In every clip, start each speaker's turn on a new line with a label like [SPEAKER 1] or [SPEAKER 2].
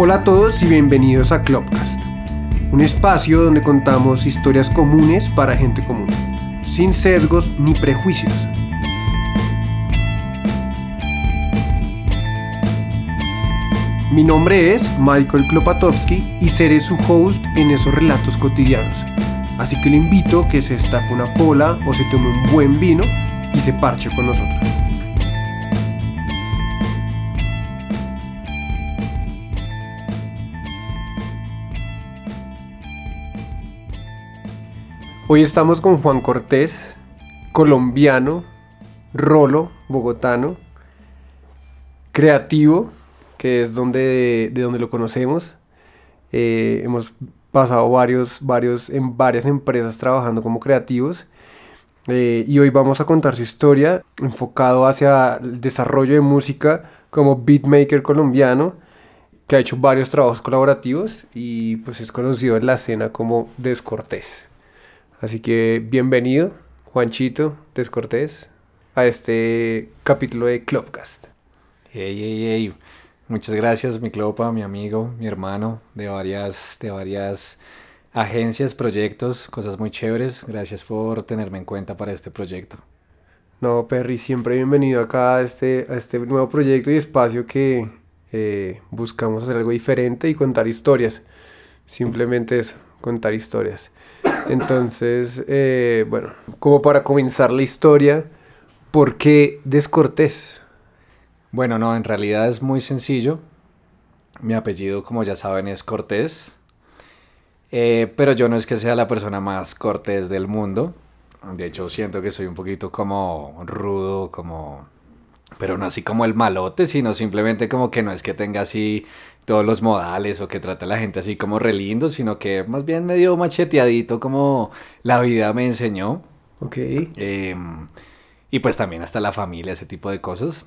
[SPEAKER 1] Hola a todos y bienvenidos a Clubcast, un espacio donde contamos historias comunes para gente común, sin sesgos ni prejuicios. Mi nombre es Michael Klopatowski y seré su host en esos relatos cotidianos. Así que le invito a que se destape una pola o se tome un buen vino y se parche con nosotros. Hoy estamos con Juan Cortés, colombiano, rolo, bogotano, creativo, que es donde, de donde lo conocemos. Eh, hemos pasado varios, varios, en varias empresas trabajando como creativos. Eh, y hoy vamos a contar su historia enfocado hacia el desarrollo de música como beatmaker colombiano que ha hecho varios trabajos colaborativos y pues es conocido en la escena como Descortés. Así que bienvenido, Juanchito Descortés, a este capítulo de Clubcast.
[SPEAKER 2] Hey, hey, hey. Muchas gracias, mi Clopa, mi amigo, mi hermano, de varias, de varias agencias, proyectos, cosas muy chéveres. Gracias por tenerme en cuenta para este proyecto.
[SPEAKER 1] No, Perry, siempre bienvenido acá a este, a este nuevo proyecto y espacio que eh, buscamos hacer algo diferente y contar historias. Simplemente eso, contar historias. Entonces, eh, bueno, como para comenzar la historia, ¿por qué Descortés?
[SPEAKER 2] Bueno, no, en realidad es muy sencillo. Mi apellido, como ya saben, es Cortés. Eh, pero yo no es que sea la persona más cortés del mundo. De hecho, siento que soy un poquito como rudo, como... Pero no así como el malote, sino simplemente como que no es que tenga así todos los modales o que trate a la gente así como re lindo, sino que más bien medio macheteadito como la vida me enseñó.
[SPEAKER 1] Ok.
[SPEAKER 2] Em, y pues también hasta la familia, ese tipo de cosas.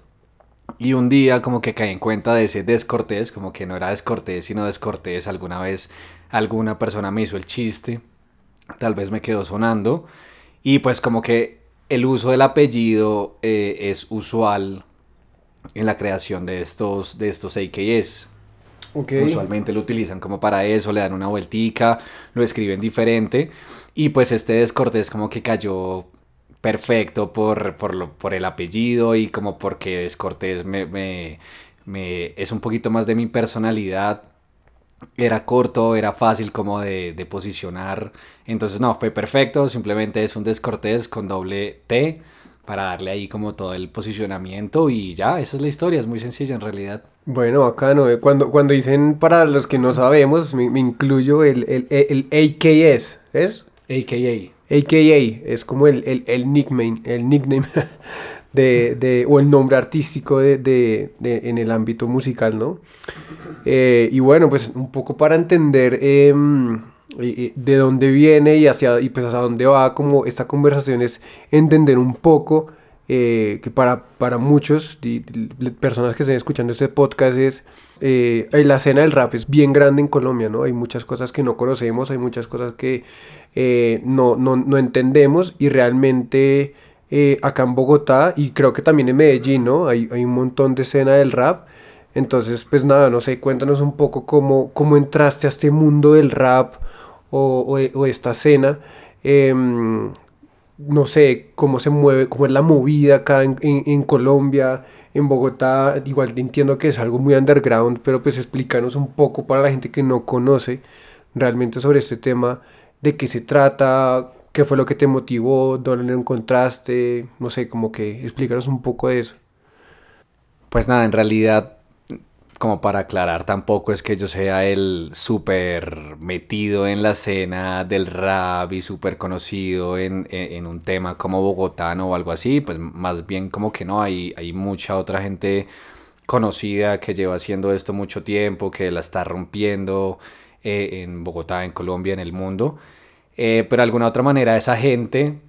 [SPEAKER 2] Y un día como que caí en cuenta de ese descortés, como que no era descortés, sino descortés. Alguna vez alguna persona me hizo el chiste, tal vez me quedó sonando. Y pues como que el uso del apellido eh, es usual en la creación de estos, de estos AKS.
[SPEAKER 1] Okay.
[SPEAKER 2] Usualmente lo utilizan como para eso, le dan una vueltica, lo escriben diferente. Y pues este descortés como que cayó perfecto por, por, lo, por el apellido y como porque descortés me, me, me, es un poquito más de mi personalidad. Era corto, era fácil como de, de posicionar. Entonces no, fue perfecto. Simplemente es un descortés con doble T para darle ahí como todo el posicionamiento y ya, esa es la historia, es muy sencilla en realidad.
[SPEAKER 1] Bueno, acá no, cuando, cuando dicen para los que no sabemos, me, me incluyo el, el, el, AKS, ¿es?
[SPEAKER 2] AKA.
[SPEAKER 1] AKA, es como el, el, el nickname, el nickname de, de, o el nombre artístico de, de, de, en el ámbito musical, ¿no? Eh, y bueno, pues un poco para entender... Eh, de dónde viene y hacia y pues hacia dónde va como esta conversación es entender un poco eh, que para, para muchos personas que estén escuchando este podcast es eh, la escena del rap es bien grande en Colombia no hay muchas cosas que no conocemos hay muchas cosas que eh, no, no, no, entendemos y realmente acá en Bogotá y creo que también en Medellín no hay, hay un montón de escena del rap. Entonces, pues nada, no sé, cuéntanos un poco cómo, cómo entraste a este mundo del rap o, o, o esta escena. Eh, no sé, cómo se mueve, cómo es la movida acá en, en, en, Colombia, en Bogotá. Igual entiendo que es algo muy underground, pero pues explícanos un poco para la gente que no conoce realmente sobre este tema, de qué se trata, qué fue lo que te motivó, dónde lo encontraste, no sé, como que explícanos un poco de eso.
[SPEAKER 2] Pues nada, en realidad como para aclarar, tampoco es que yo sea el súper metido en la escena del rap y súper conocido en, en, un tema como bogotano o algo así, pues más bien como que no, hay, hay mucha otra gente conocida que lleva haciendo esto mucho tiempo, que la está rompiendo eh, en Bogotá, en Colombia, en el mundo, eh, pero de alguna otra manera esa gente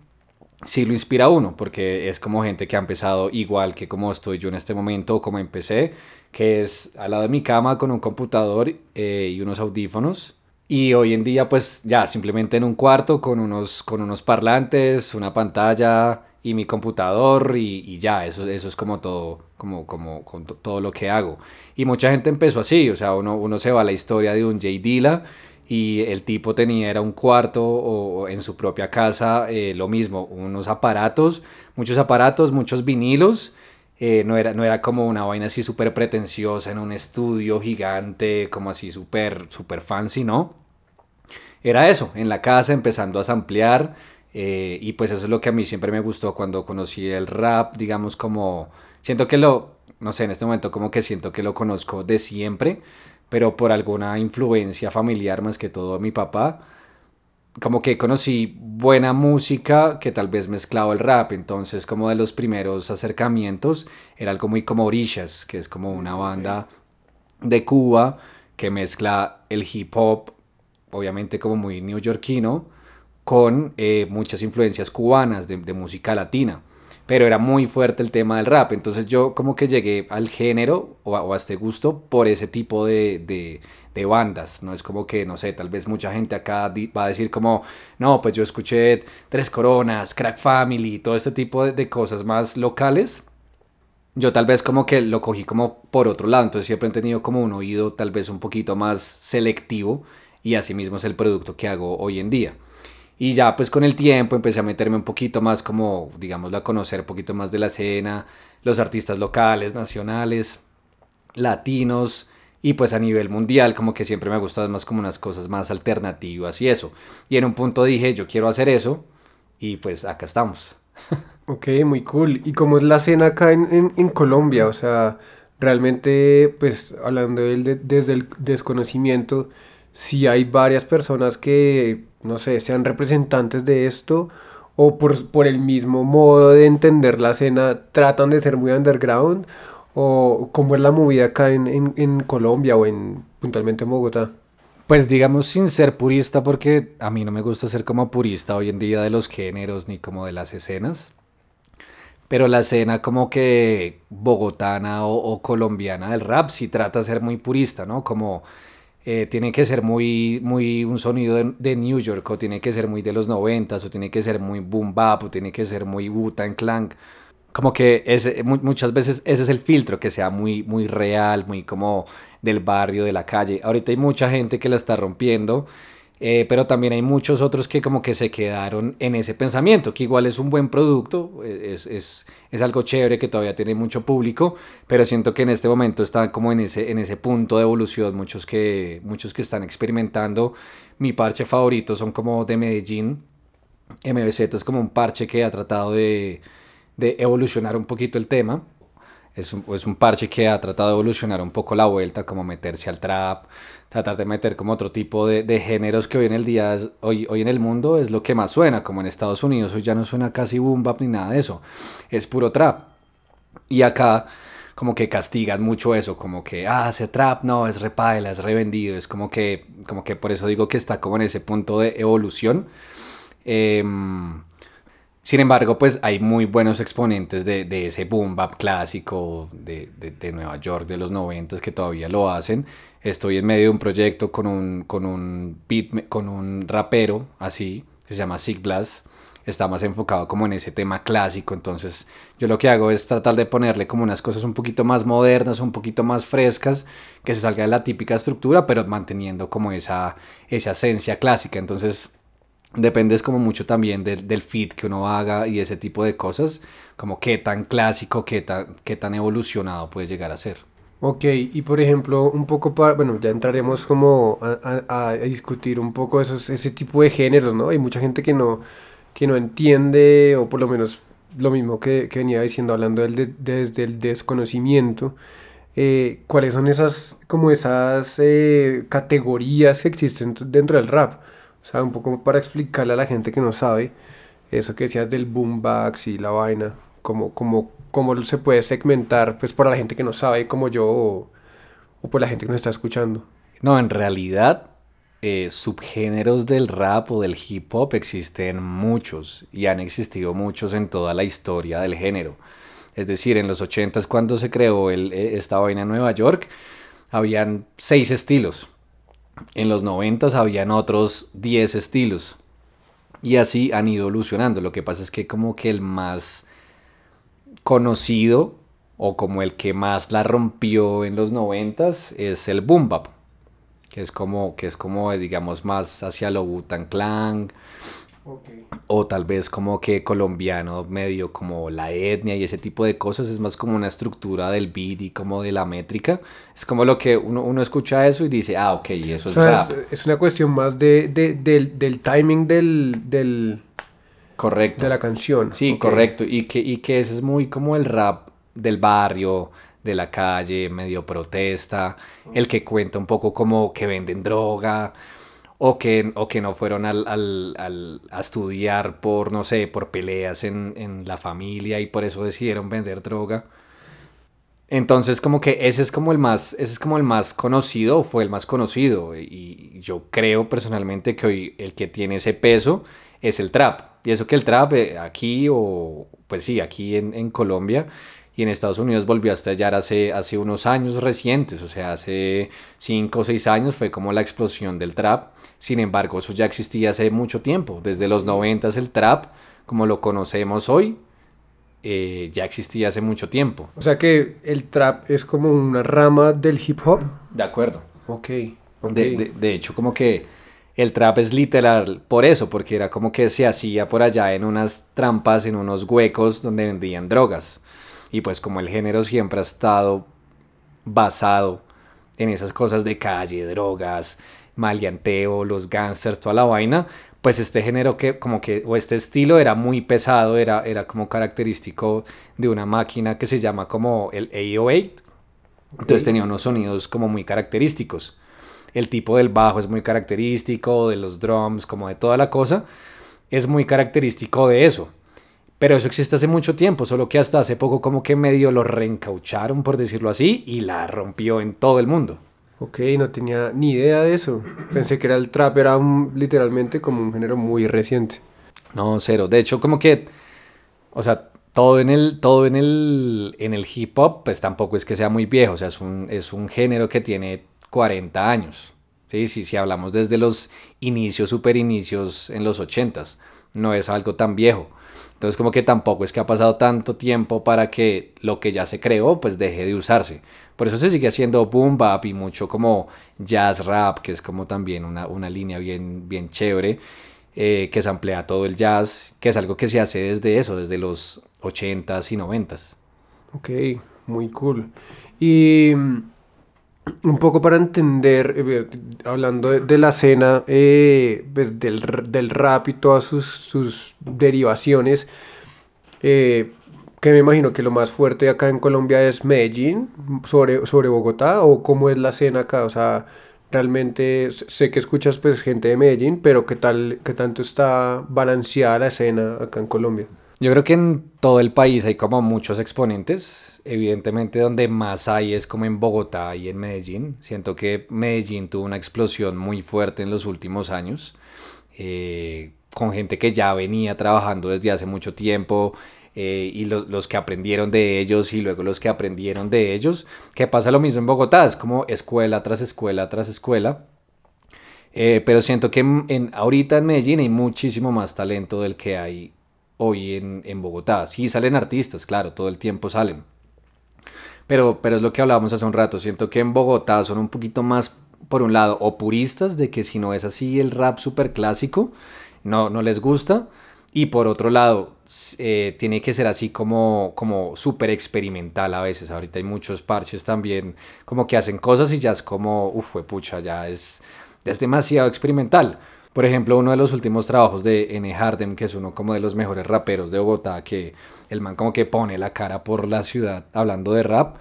[SPEAKER 2] sí lo inspira uno, porque es como gente que ha empezado igual que como estoy yo en este momento, como empecé, que es al lado de mi cama con un computador eh, y unos audífonos. Y hoy en día pues ya simplemente en un cuarto con unos, con unos parlantes, una pantalla y mi computador y, ya, eso, eso es como todo, como, como, todo lo que hago. Y mucha gente empezó así, o sea, uno, uno se va a la historia de un Jay Dilla y el tipo tenía, era un cuarto o, en su propia casa, eh, lo mismo, unos aparatos, muchos aparatos, muchos vinilos. Eh, no, era, no era como una vaina así súper pretenciosa en un estudio gigante, como así súper super fancy, ¿no? Era eso, en la casa empezando a samplear eh, y pues eso es lo que a mí siempre me gustó cuando conocí el rap, digamos como, siento que lo, no sé, en este momento como que siento que lo conozco de siempre, pero por alguna influencia familiar más que todo mi papá, como que conocí buena música que tal vez mezclaba el rap, entonces como de los primeros acercamientos era algo muy como Orishas, que es como una banda de Cuba que mezcla el hip hop, obviamente como muy neoyorquino, con eh, muchas influencias cubanas de, música latina. Pero era muy fuerte el tema del rap. Entonces yo como que llegué al género o a, este gusto por ese tipo de, de, bandas. No es como que, no sé, tal vez mucha gente acá va a decir como, no, pues yo escuché Tres Coronas, Crack Family, todo este tipo de, cosas más locales yo tal vez como que lo cogí como por otro lado, entonces siempre he tenido como un oído tal vez un poquito más selectivo y así mismo es el producto que hago hoy en día. Y ya pues con el tiempo empecé a meterme un poquito más como, digamos, a conocer un poquito más de la escena, los artistas locales, nacionales, latinos y pues a nivel mundial como que siempre me ha gustado más como unas cosas más alternativas y eso. Y en un punto dije, yo quiero hacer eso y pues acá estamos.
[SPEAKER 1] ok, muy cool. ¿Y cómo es la escena acá en, en, Colombia? O sea, realmente pues hablando de, desde el desconocimiento, si hay varias personas que no sé, sean representantes de esto o por, por el mismo modo de entender la escena tratan de ser muy underground o cómo es la movida acá en, en, Colombia o en puntualmente en Bogotá.
[SPEAKER 2] Pues digamos sin ser purista porque a mí no me gusta ser como purista hoy en día de los géneros ni como de las escenas. Pero la escena como que bogotana o, o colombiana del rap sí trata de ser muy purista, ¿no? Como eh, tiene que ser muy, muy un sonido de, New York, o tiene que ser muy de los noventas, o tiene que ser muy boom bap, o tiene que ser muy Wu-Tang Clan. Como que ese, muchas veces ese es el filtro, que sea muy, muy real, muy como del barrio, de la calle. Ahorita hay mucha gente que la está rompiendo eh, pero también hay muchos otros que como que se quedaron en ese pensamiento, que igual es un buen producto, es, es, es, algo chévere que todavía tiene mucho público, pero siento que en este momento están como en ese, en ese punto de evolución, muchos que, muchos que están experimentando. Mi parche favorito son como de Medellín, MBZ es como un parche que ha tratado de, de evolucionar un poquito el tema. Es un, es un, parche que ha tratado de evolucionar un poco la vuelta, como meterse al trap, tratar de meter como otro tipo de, de, géneros que hoy en el día, hoy, hoy en el mundo es lo que más suena, como en Estados Unidos hoy ya no suena casi boom bap ni nada de eso, es puro trap. Y acá como que castigan mucho eso, como que, ah, ese trap no, es repaila, es revendido, es como que, como que por eso digo que está como en ese punto de evolución. Em, sin embargo, pues hay muy buenos exponentes de, ese boom bap clásico de, de, Nueva York de los 90 que todavía lo hacen estoy en medio de un proyecto con un, con un, beat, con un rapero así, que se llama Sig Blast. Está más enfocado como en ese tema clásico. Entonces, yo lo que hago es tratar de ponerle como unas cosas un poquito más modernas, un poquito más frescas, que se salga de la típica estructura, pero manteniendo como esa, esa esencia clásica. Entonces, depende como mucho también del, del fit que uno haga y ese tipo de cosas, como qué tan clásico, qué tan, qué tan evolucionado puede llegar a ser.
[SPEAKER 1] Ok, y por ejemplo, un poco para, bueno, ya entraremos como a, discutir un poco esos, ese tipo de géneros, ¿no? Hay mucha gente que no, que no entiende, o por lo menos lo mismo que, venía diciendo, hablando del desde el desconocimiento, eh, cuáles son esas, como esas eh, categorías que existen dentro del rap. O sea, un poco para explicarle a la gente que no sabe, eso que decías del boombox y la vaina, como cómo se puede segmentar, pues para la gente que no sabe, como yo, o, por la gente que nos está escuchando.
[SPEAKER 2] No, en realidad, eh, subgéneros del rap o del hip hop existen muchos y han existido muchos en toda la historia del género. Es decir, en los 80 cuando se creó el, eh, esta vaina en Nueva York, habían seis estilos. En los 90 habían otros 10 estilos. Y así han ido evolucionando. Lo que pasa es que como que el más conocido o como el que más la rompió en los noventas es el boom bap, que es como, que es como digamos más hacia lo Wu-Tang Clan, o tal vez como que colombiano, medio como la etnia y ese tipo de cosas. Es más como una estructura del beat y como de la métrica. Es como lo que uno, uno escucha eso y dice, ah, ok, eso es rap.
[SPEAKER 1] Es, una cuestión más de, de, del, del, timing del, del...
[SPEAKER 2] Correcto.
[SPEAKER 1] De la canción.
[SPEAKER 2] Sí, correcto. Y que, y que ese es muy como el rap del barrio, de la calle, medio protesta. El que cuenta un poco como que venden droga o que, o que no fueron al, al, al, a estudiar por, no sé, por peleas en, en, la familia y por eso decidieron vender droga. Entonces como que ese es como el más, ese es como el más conocido, fue el más conocido y yo creo personalmente que hoy el que tiene ese peso es el trap. Y eso que el trap eh, aquí o pues sí, aquí en, en Colombia y en Estados Unidos volvió a estallar hace, hace unos años recientes, o sea, hace 5 o 6 años fue como la explosión del trap sin embargo, eso ya existía hace mucho tiempo. Desde los 90 el trap, como lo conocemos hoy, eh, ya existía hace mucho tiempo.
[SPEAKER 1] O sea que el trap es como una rama del hip hop.
[SPEAKER 2] De acuerdo.
[SPEAKER 1] Ok.
[SPEAKER 2] De, de, hecho, como que el trap es literal por eso, porque era como que se hacía por allá en unas trampas, en unos huecos donde vendían drogas. Y pues como el género siempre ha estado basado en esas cosas de calle, drogas, maleanteo, los gangsters, toda la vaina, pues este género que como que, o este estilo era muy pesado, era, era como característico de una máquina que se llama como el 808. Entonces tenía unos sonidos como muy característicos. El tipo del bajo es muy característico, de los drums, como de toda la cosa, es muy característico de eso. Pero eso existe hace mucho tiempo, solo que hasta hace poco como que medio lo reencaucharon, por decirlo así, y la rompió en todo el mundo.
[SPEAKER 1] Ok, no tenía ni idea de eso. Pensé que era el trap, era literalmente como un género muy reciente.
[SPEAKER 2] No, cero. De hecho, como que, o sea, todo en el, todo en el, en el hip hop, pues tampoco es que sea muy viejo. O sea, es un, es un género que tiene 40 años. Sí, sí, si hablamos desde los inicios, super inicios en los 80s. No es algo tan viejo. Entonces como que tampoco es que ha pasado tanto tiempo para que lo que ya se creó pues deje de usarse. Por eso se sigue haciendo boom bap y mucho como jazz rap, que es como también una, una línea bien, bien chévere, eh, que se amplía todo el jazz, que es algo que se hace desde eso, desde los 80s y 90s.
[SPEAKER 1] Ok, muy cool. Y un poco para entender, eh, hablando de, la escena eh, pues del, del, rap y todas sus, sus derivaciones, eh, que me imagino que lo más fuerte acá en Colombia es Medellín, sobre, sobre Bogotá, o cómo es la escena acá, o sea, realmente sé que escuchas pues gente de Medellín, pero qué tal, qué tanto está balanceada la escena acá en Colombia.
[SPEAKER 2] Yo creo que en todo el país hay como muchos exponentes. Evidentemente donde más hay es como en Bogotá y en Medellín. Siento que Medellín tuvo una explosión muy fuerte en los últimos años. Eh, con gente que ya venía trabajando desde hace mucho tiempo. Eh, y los que aprendieron de ellos y luego los que aprendieron de ellos, que pasa lo mismo en Bogotá, es como escuela tras escuela tras escuela, eh, pero siento que en, ahorita en Medellín hay muchísimo más talento del que hay hoy en, en, Bogotá. Sí salen artistas, claro, todo el tiempo salen. Pero, pero es lo que hablábamos hace un rato. Siento que en Bogotá son un poquito más, por un lado, o puristas de que si no es así el rap súper clásico, no, no les gusta. Y por otro lado, eh, tiene que ser así como, como súper experimental a veces. Ahorita hay muchos parches también como que hacen cosas y ya es como, uff, pucha, ya es, es demasiado experimental. Por ejemplo, uno de los últimos trabajos de N. Harden, que es uno como de los mejores raperos de Bogotá, que el man como que pone la cara por la ciudad hablando de rap.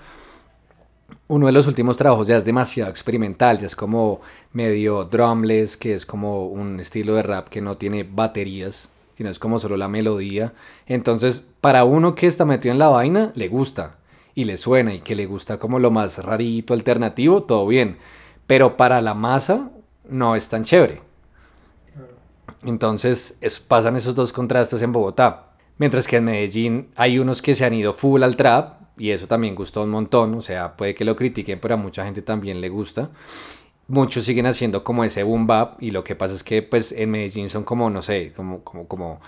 [SPEAKER 2] Uno de los últimos trabajos ya es demasiado experimental, ya es como medio drumless, que es como un estilo de rap que no tiene baterías, sino es como solo la melodía. Entonces, para uno que está metido en la vaina, le gusta y le suena y que le gusta como lo más rarito, alternativo, todo bien. Pero para la masa no es tan chévere. Entonces pasan esos dos contrastes en Bogotá. Mientras que en Medellín hay unos que se han ido full al trap y eso también gustó un montón. O sea, puede que lo critiquen, pero a mucha gente también le gusta. muchos siguen haciendo como ese boom bap y lo que pasa es que pues en Medellín son como, no sé, como, como, como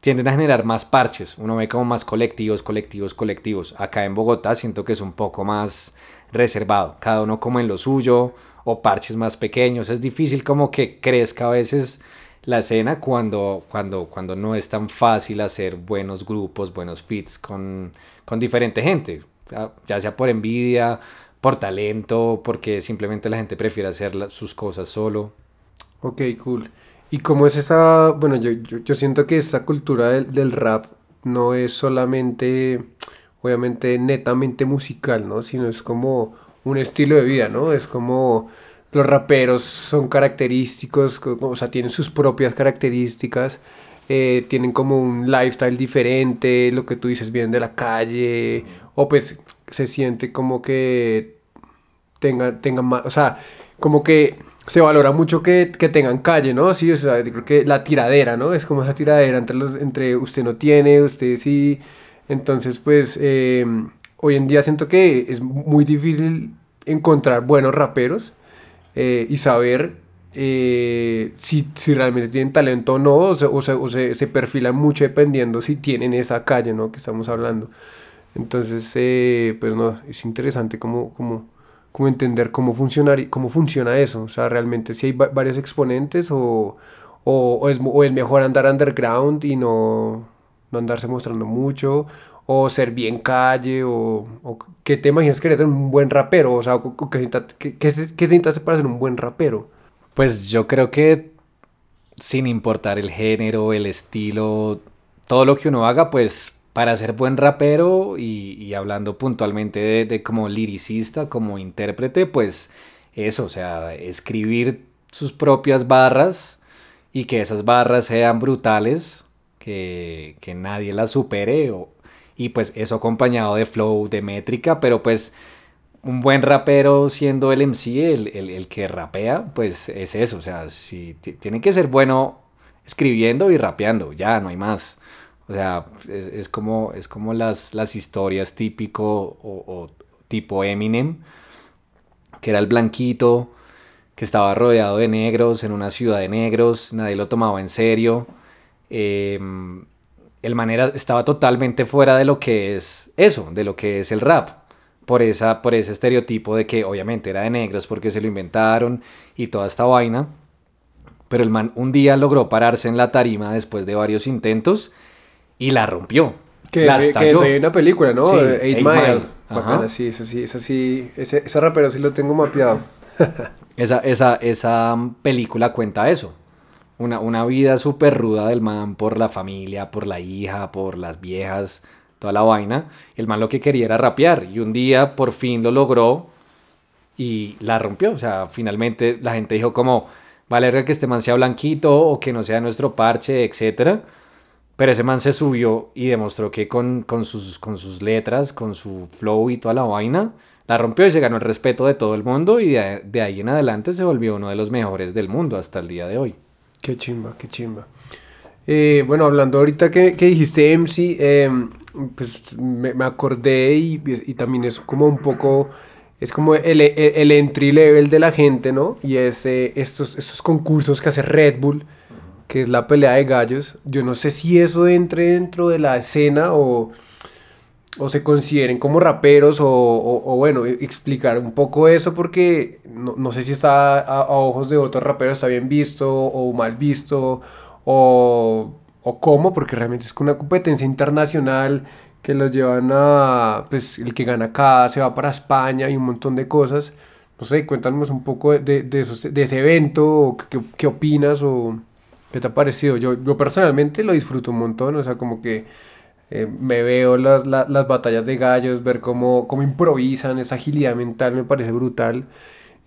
[SPEAKER 2] tienden a generar más parches, uno ve como más colectivos, colectivos, colectivos. Acá en Bogotá siento que es un poco más reservado, cada uno como en lo suyo o parches más pequeños. Es difícil como que crezca a veces la escena cuando, cuando, cuando no es tan fácil hacer buenos grupos, buenos fits con, con diferente gente, ya sea por envidia, por talento, porque simplemente la gente prefiere hacer sus cosas solo.
[SPEAKER 1] Ok, cool. ¿Y cómo es esa, bueno, yo, yo, siento que esa cultura del, del, rap no es solamente, obviamente, netamente musical, ¿no? Sino es como un estilo de vida, ¿no? Es como los raperos son característicos, o sea, tienen sus propias características, eh, tienen como un lifestyle diferente, lo que tú dices, vienen de la calle, o pues se siente como que tengan, tengan más, o sea, como que se valora mucho que, que, tengan calle, ¿no? Sí, o sea, creo que la tiradera, ¿no? Es como esa tiradera entre, los, entre usted no tiene, usted sí. Entonces, pues, eh, hoy en día siento que es muy difícil encontrar buenos raperos eh, y saber eh, si, si, realmente tienen talento o no, o, se, o, se, se, perfilan mucho dependiendo si tienen esa calle, ¿no? Que estamos hablando. Entonces, eh, pues no, es interesante cómo, cómo, cómo entender cómo, funcionar, cómo funciona eso. O sea, realmente si hay varios exponentes o, o, es, o es mejor andar underground y no, no andarse mostrando mucho o ser bien calle, o, ¿qué te imaginas que eres un buen rapero? O sea, ¿qué, qué, se, se para ser un buen rapero?
[SPEAKER 2] Pues yo creo que sin importar el género, el estilo, todo lo que uno haga, pues para ser buen rapero y, hablando puntualmente de, de, como liricista, como intérprete, pues eso, o sea, escribir sus propias barras y que esas barras sean brutales, que, que nadie las supere o, y pues eso acompañado de flow, de métrica, pero pues un buen rapero siendo el MC, el, el, el que rapea, pues es eso, o sea, si tiene que ser bueno escribiendo y rapeando, ya, no hay más. O sea, es, es como, es como las, las historias típico o, tipo Eminem, que era el blanquito, que estaba rodeado de negros en una ciudad de negros, nadie lo tomaba en serio. Eh, el manera estaba totalmente fuera de lo que es eso, de lo que es el rap. Por, esa, por ese estereotipo de que obviamente era de negros porque se lo inventaron y toda esta vaina. Pero el man un día logró pararse en la tarima después de varios intentos y la rompió.
[SPEAKER 1] Que, la que es una película, ¿no? Sí, Eight, Mile. Bacana, sí, eso sí, eso sí. Ese, ese rapero sí lo tengo mapeado.
[SPEAKER 2] esa, esa, esa película cuenta eso. Una, una vida súper ruda del man por la familia, por la hija, por las viejas, toda la vaina. El man lo que quería era rapear y un día por fin lo logró y la rompió. O sea, finalmente la gente dijo como, vale que este man sea blanquito o que no sea nuestro parche, etc. Pero ese man se subió y demostró que con, con, sus, con sus letras, con su flow y toda la vaina, la rompió y se ganó el respeto de todo el mundo y de, de ahí en adelante se volvió uno de los mejores del mundo hasta el día de hoy.
[SPEAKER 1] Qué chimba, qué chimba. Eh, bueno, hablando ahorita que, que dijiste MC, em, pues me, me acordé y, y, también es como un poco, es como el, el, entry level de la gente, ¿no? Y es eh, estos, estos concursos que hace Red Bull, que es la pelea de gallos. Yo no sé si eso entre dentro de la escena o, o se consideren como raperos o, o, o, bueno, explicar un poco eso porque no, no sé si está a, a, ojos de otros raperos está bien visto o mal visto o, o cómo, porque realmente es una competencia internacional que los llevan a, pues el que gana acá se va para España y un montón de cosas. No sé, cuéntanos un poco de, de, esos, de ese evento, qué, qué opinas o qué te ha parecido. Yo, yo personalmente lo disfruto un montón, o sea, como que eh, me veo las, las, las, batallas de gallos, ver cómo, cómo, improvisan, esa agilidad mental me parece brutal.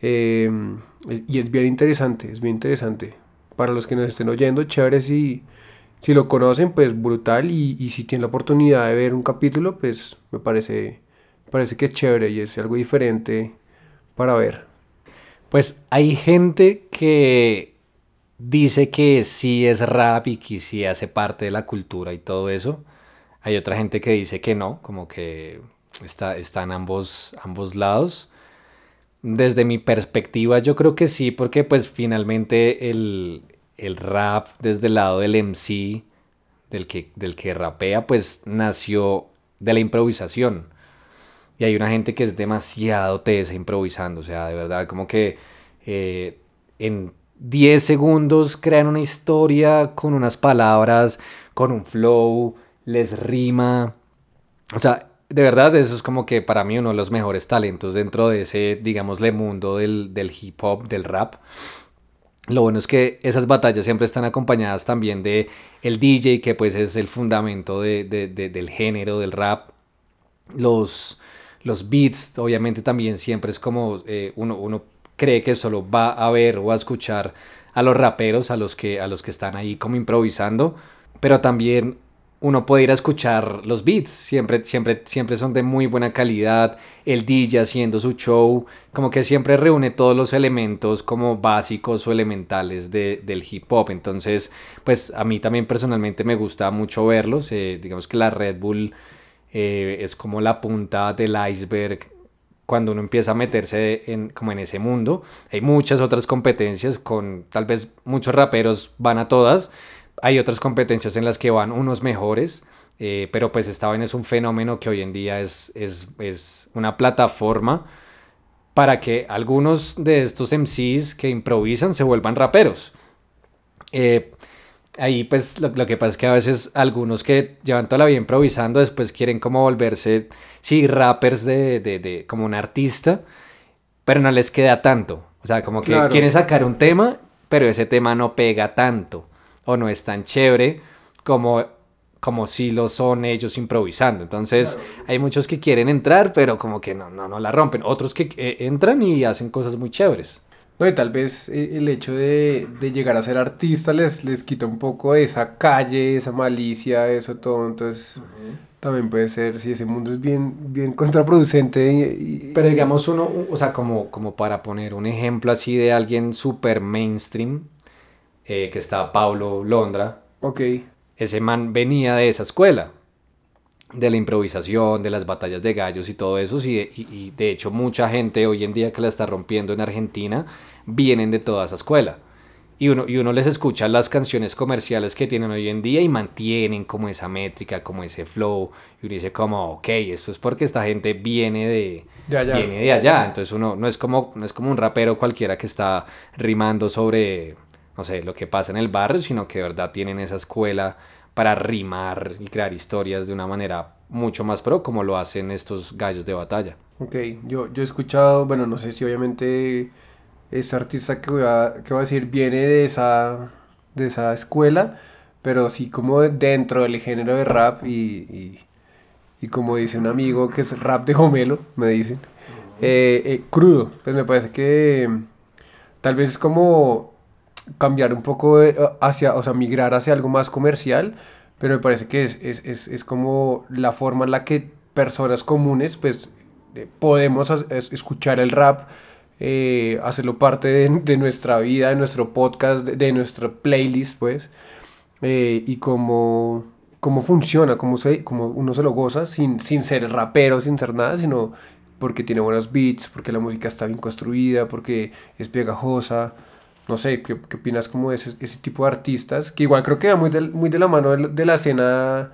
[SPEAKER 1] Eh, y es bien interesante, es bien interesante. Para los que nos estén oyendo, chévere si, si lo conocen, pues brutal. Y, y si tienen la oportunidad de ver un capítulo, pues me parece, parece que es chévere y es algo diferente para ver.
[SPEAKER 2] Pues hay gente que dice que sí es rap y que sí hace parte de la cultura y todo eso. Hay otra gente que dice que no, como que está, está en ambos, ambos lados. Desde mi perspectiva, yo creo que sí, porque pues finalmente el, el rap desde el lado del MC, del que, del que rapea, pues nació de la improvisación. Y hay una gente que es demasiado tesa improvisando, o sea, de verdad, como que eh, en 10 segundos crean una historia con unas palabras, con un flow, les rima. O sea, de verdad, eso es como que para mí uno de los mejores talentos dentro de ese, digámosle, mundo del, hip hop, del rap. Lo bueno es que esas batallas siempre están acompañadas también de el DJ, que pues es el fundamento del género del rap. Los, los beats, obviamente también siempre es como eh, uno, uno cree que solo va a ver o a escuchar a los raperos, a los que, a los que están ahí como improvisando, pero también uno puede ir a escuchar los beats, siempre, siempre, siempre son de muy buena calidad, el DJ haciendo su show, como que siempre reúne todos los elementos como básicos o elementales del hip hop, entonces pues a mí también personalmente me gusta mucho verlos, eh, digamos que la Red Bull eh, es como la punta del iceberg cuando uno empieza a meterse en, como en ese mundo, hay muchas otras competencias con tal vez muchos raperos van a todas, hay otras competencias en las que van unos mejores, eh, pero pues esta vaina es un fenómeno que hoy en día es, es, una plataforma para que algunos de estos MCs que improvisan se vuelvan raperos. Eh, ahí pues lo, que pasa es que a veces algunos que llevan toda la vida improvisando después quieren como volverse, sí, rappers de, de, como un artista, pero no les queda tanto. O sea, como que quieren sacar un tema, pero ese tema no pega tanto o no es tan chévere como, como si lo son ellos improvisando. Entonces hay muchos que quieren entrar, pero como que no, no, no la rompen. Otros que eh, entran y hacen cosas muy chéveres.
[SPEAKER 1] No, y tal vez eh, el hecho de, llegar a ser artista les, les quita un poco esa calle, esa malicia, eso todo. Entonces, también puede ser, si ese mundo es bien, bien contraproducente.
[SPEAKER 2] Pero digamos uno, o sea, como, como para poner un ejemplo así de alguien súper mainstream, eh, que está Pablo Londra.
[SPEAKER 1] Ok.
[SPEAKER 2] Ese man venía de esa escuela, de la improvisación, de las batallas de gallos y todo eso. Y de, hecho mucha gente hoy en día que la está rompiendo en Argentina vienen de toda esa escuela. Y uno, y uno les escucha las canciones comerciales que tienen hoy en día y mantienen como esa métrica, como ese flow. Y uno dice como, ok, esto es porque esta gente viene de, Viene de allá. Entonces uno no es, como, no es como un rapero cualquiera que está rimando sobre no sé, lo que pasa en el barrio, sino que de verdad tienen esa escuela para rimar y crear historias de una manera mucho más pro, como lo hacen estos gallos de batalla.
[SPEAKER 1] Ok, yo, yo he escuchado, bueno, no sé si obviamente este artista que voy a, que voy a decir viene de esa, de esa escuela, pero sí como dentro del género de rap y, y, como dice un amigo que es rap de Homelo, me dicen, eh, eh, crudo, pues me parece que tal vez es como cambiar un poco eh, hacia, o sea, migrar hacia algo más comercial, pero me parece que es, es, es, es como la forma en la que personas comunes, pues, eh, podemos escuchar el rap, eh, hacerlo parte de, nuestra vida, de nuestro podcast, de, nuestra playlist, pues, y cómo, cómo funciona, cómo, se, cómo uno se lo goza sin, sin ser rapero, sin ser nada, sino porque tiene buenos beats, porque la música está bien construida, porque es pegajosa. No sé, ¿qué, qué opinas como de ese, ese, tipo de artistas? Que igual creo que va muy de, muy de la mano de, la escena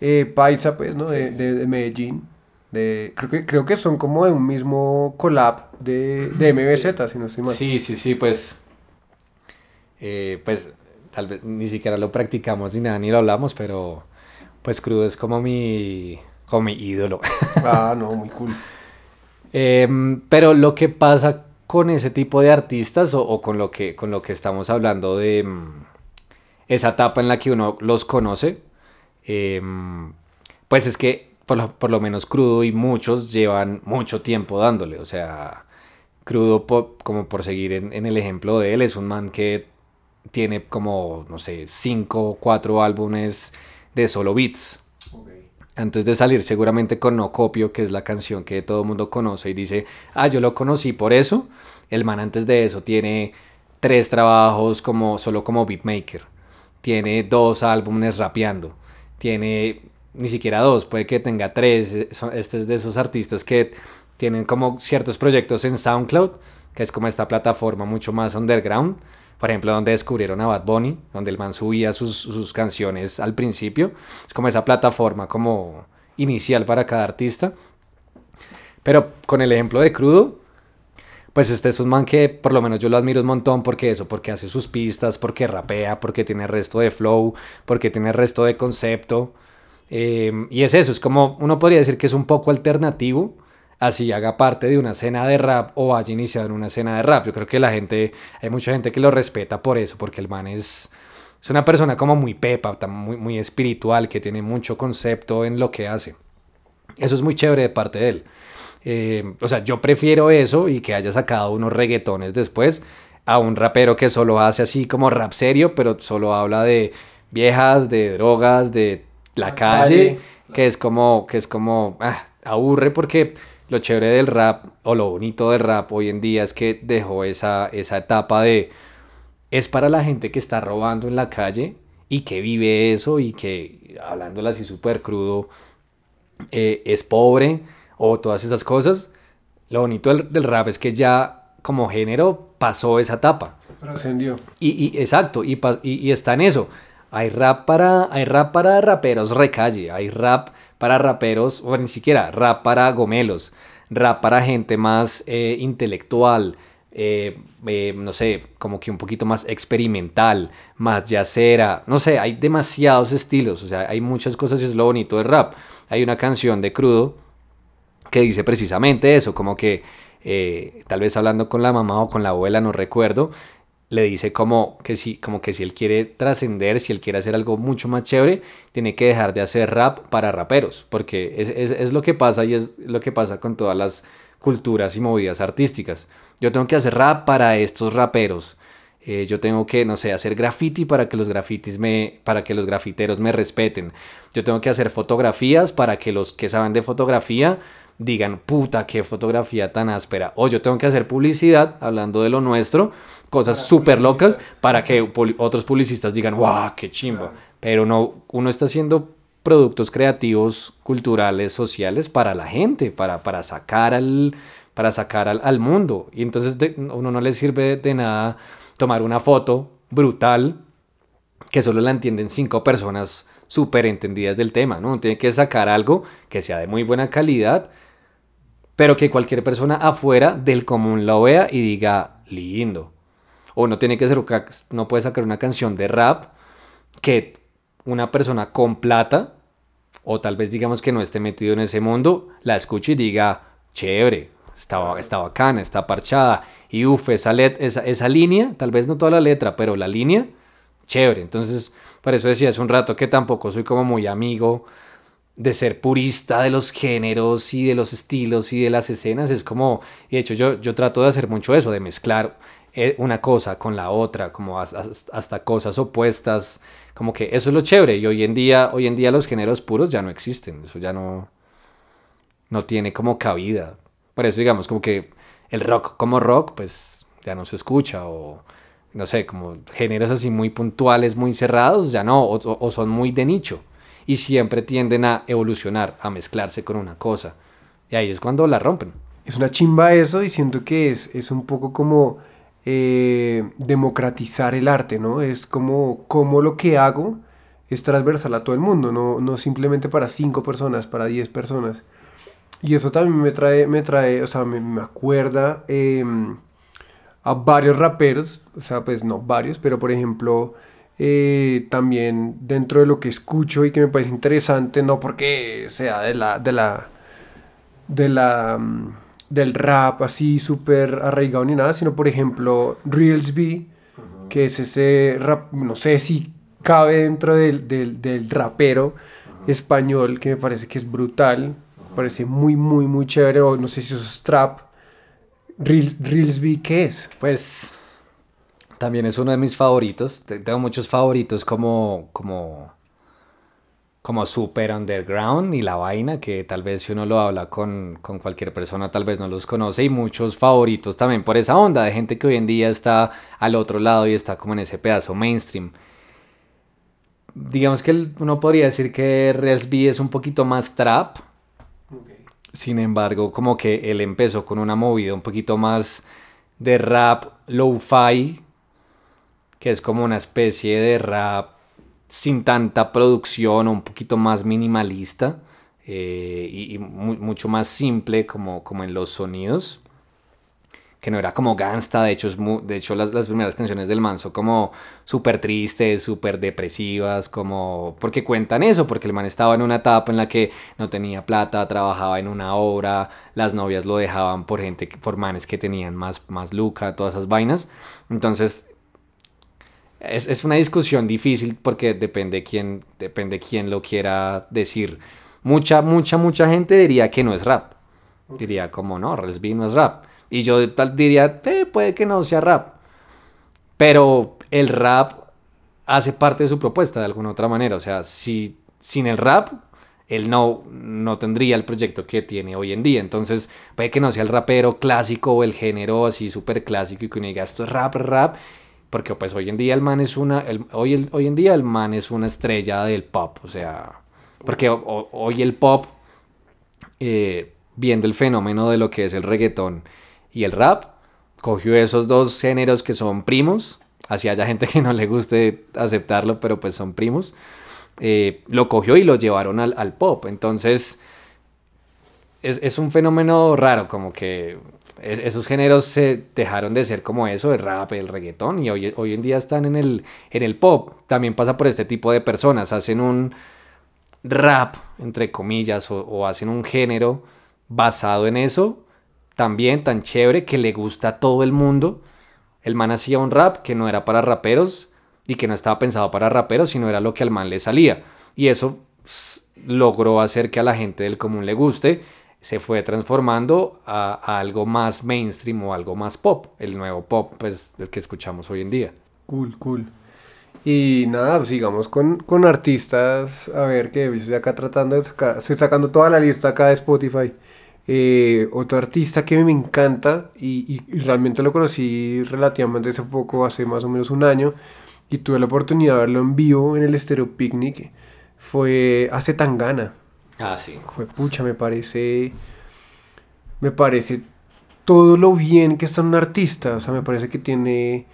[SPEAKER 1] eh, paisa, pues, ¿no? De, de, Medellín. De, creo, que, creo que son como de un mismo collab de, de MBZ, si no estoy mal.
[SPEAKER 2] Sí, sí, sí, pues... Eh, pues tal vez ni siquiera lo practicamos ni nada, ni lo hablamos, pero pues Crudo es como mi, como mi ídolo.
[SPEAKER 1] Ah, no, muy cool.
[SPEAKER 2] Em, pero lo que pasa con ese tipo de artistas o, con, lo que, con lo que estamos hablando de mm, esa etapa en la que uno los conoce, em, pues es que por lo, por lo, menos Crudo y muchos llevan mucho tiempo dándole, o sea, Crudo, como por seguir en, en, el ejemplo de él, es un man que tiene como, no sé, cinco o cuatro álbumes de solo beats antes de salir seguramente con No Copio, que es la canción que todo el mundo conoce y dice, ah, yo lo conocí por eso. El man antes de eso tiene tres trabajos como, solo como beatmaker. Tiene dos álbumes rapeando. Tiene ni siquiera dos, puede que tenga tres. Este es de esos artistas que tienen como ciertos proyectos en SoundCloud, que es como esta plataforma mucho más underground. Por ejemplo, donde descubrieron a Bad Bunny, donde el man subía sus, sus canciones al principio. Es como esa plataforma como inicial para cada artista. Pero con el ejemplo de Crudo, pues este es un man que por lo menos yo lo admiro un montón porque eso, porque hace sus pistas, porque rapea, porque tiene resto de flow, porque tiene resto de concepto. Eh, y es eso, es como uno podría decir que es un poco alternativo, así haga parte de una escena de rap o haya iniciado en una escena de rap. Yo creo que la gente, hay mucha gente que lo respeta por eso, porque el man es, es una persona como muy pepa, muy, muy espiritual, que tiene mucho concepto en lo que hace. Eso es muy chévere de parte de él. Eh, o sea, yo prefiero eso y que haya sacado unos reggaetones después a un rapero que solo hace así como rap serio, pero solo habla de viejas, de drogas, de la calle, que es como, que es como, ah, aburre porque lo chévere del rap o lo bonito del rap hoy en día es que dejó esa, esa etapa de, es para la gente que está robando en la calle y que vive eso y que, hablándolo así súper crudo, eh, es pobre o todas esas cosas. Lo bonito del, rap es que ya como género pasó esa etapa.
[SPEAKER 1] Trascendió.
[SPEAKER 2] Y, y, exacto, y, y, está en eso. Hay rap para, hay rap para raperos recalle, hay rap para raperos, o ni siquiera, rap para gomelos, rap para gente más eh, intelectual, eh, eh, no sé, como que un poquito más experimental, más yacera, no sé, hay demasiados estilos, o sea, hay muchas cosas y es lo bonito del rap. Hay una canción de Crudo que dice precisamente eso, como que tal vez hablando con la mamá o con la abuela, no recuerdo, le dice como que si, como que si él quiere trascender, si él quiere hacer algo mucho más chévere, tiene que dejar de hacer rap para raperos, porque es, es, es lo que pasa y es lo que pasa con todas las culturas y movidas artísticas. Yo tengo que hacer rap para estos raperos. Eh, yo tengo que, no sé, hacer graffiti para que los grafitis me, para que los grafiteros me respeten. Yo tengo que hacer fotografías para que los que saben de fotografía digan, puta, qué fotografía tan áspera. O yo tengo que hacer publicidad, hablando de lo nuestro, cosas súper locas, para que otros publicistas digan, wow, qué chimba. Pero no, uno está haciendo productos creativos, culturales, sociales para la gente, para, para sacar, al, para sacar al, mundo. Y entonces uno no le sirve de nada tomar una foto brutal que solo la entienden cinco personas súper entendidas del tema, ¿no? Tiene que sacar algo que sea de muy buena calidad, pero que cualquier persona afuera del común lo vea y diga, lindo. O no tiene que ser, no puede sacar una canción de rap que una persona con plata, o tal vez digamos que no esté metido en ese mundo, la escuche y diga, chévere, está, está bacana, está parchada. Y uff, esa, esa, esa línea, tal vez no toda la letra, pero la línea, chévere. Entonces, por eso decía hace un rato que tampoco soy como muy amigo de ser purista de los géneros y de los estilos y de las escenas. Es como, y de hecho yo, yo trato de hacer mucho eso, de mezclar eh, una cosa con la otra, como hasta, cosas opuestas. Como que eso es lo chévere. Y hoy en día, hoy en día los géneros puros ya no existen. Eso ya no, no tiene como cabida. Por eso digamos como que el rock como rock, pues ya no se escucha. O no sé, como géneros así muy puntuales, muy cerrados, ya no. o son muy de nicho y siempre tienden a evolucionar, a mezclarse con una cosa. Y ahí es cuando la rompen.
[SPEAKER 1] Es una chimba eso y siento que es, es un poco como eh, democratizar el arte, ¿no? Es como, como lo que hago es transversal a todo el mundo, no, no simplemente para cinco personas, para diez personas. Y eso también me trae, me trae, o sea, me, me acuerda em, a varios raperos, o sea, pues no varios, pero por ejemplo, eh, también dentro de lo que escucho y que me parece interesante, no porque sea de la, de la, de la, mm, del rap así súper arraigado ni nada, sino por ejemplo Reels B, que es ese rap, no sé si cabe dentro del, del, del rapero español, que me parece que es brutal, parece muy, muy, muy chévere, o no sé si eso es trap. Reels B, ¿qué es?
[SPEAKER 2] Pues también es uno de mis favoritos. Tengo muchos favoritos como, como, como super underground y la vaina, que tal vez si uno lo habla con, con, cualquier persona, tal vez no los conoce. Y muchos favoritos también por esa onda de gente que hoy en día está al otro lado y está como en ese pedazo mainstream. Digamos que uno podría decir que RSB es un poquito más trap. Sin embargo, como que él empezó con una movida un poquito más de rap lo-fi, que es como una especie de rap sin tanta producción, un poquito más minimalista eh, y, mucho más simple como, como en los sonidos que no era como gangsta, de hecho, es de hecho las, las, primeras canciones del man son como súper tristes, súper depresivas, como porque cuentan eso, porque el man estaba en una etapa en la que no tenía plata, trabajaba en una obra, las novias lo dejaban por gente, por manes que tenían más, más luca, todas esas vainas, entonces es, es una discusión difícil porque depende quién, depende quién lo quiera decir. Mucha, mucha, mucha gente diría que no es rap. Diría como no, Resby no es rap. Y yo tal diría, eh, puede que no sea rap. Pero el rap hace parte de su propuesta de alguna otra manera. O sea, si sin el rap, él no, no tendría el proyecto que tiene hoy en día. Entonces, puede que no sea el rapero clásico o el género así súper clásico y que uno diga, esto es rap, rap. Porque pues hoy en día el man es una, hoy, hoy en día el man es una estrella del pop. O sea, porque hoy el pop, eh, viendo el fenómeno de lo que es el reggaetón, y el rap. Cogió esos dos géneros que son primos. Así haya gente que no le guste aceptarlo, pero pues son primos. Eh, lo cogió y lo llevaron al, pop. Entonces, es, un fenómeno raro, como que esos géneros se dejaron de ser como eso, el rap, el reggaetón, y hoy, hoy en día están en el, en el pop. También pasa por este tipo de personas, hacen un rap, entre comillas, o hacen un género basado en eso, también tan chévere que le gusta a todo el mundo. El man hacía un rap que no era para raperos y que no estaba pensado para raperos, sino era lo que al man le salía. Y eso logró hacer que a la gente del común le guste. Se fue transformando a, algo más mainstream o algo más pop. El nuevo pop, pues, del que escuchamos hoy en día.
[SPEAKER 1] Cool, cool. Y nada, pues sigamos con, con artistas. A ver, que estoy acá tratando de sacar. Estoy sacando toda la lista acá de Spotify. Eh, otro artista que me encanta y, realmente lo conocí relativamente hace poco, hace más o menos un año, y tuve la oportunidad de verlo en vivo en el Stereo Picnic, fue Hace Tangana.
[SPEAKER 2] Ah, sí.
[SPEAKER 1] Fue pucha, me parece. Me parece todo lo bien que está un artista. O sea, me parece que tiene.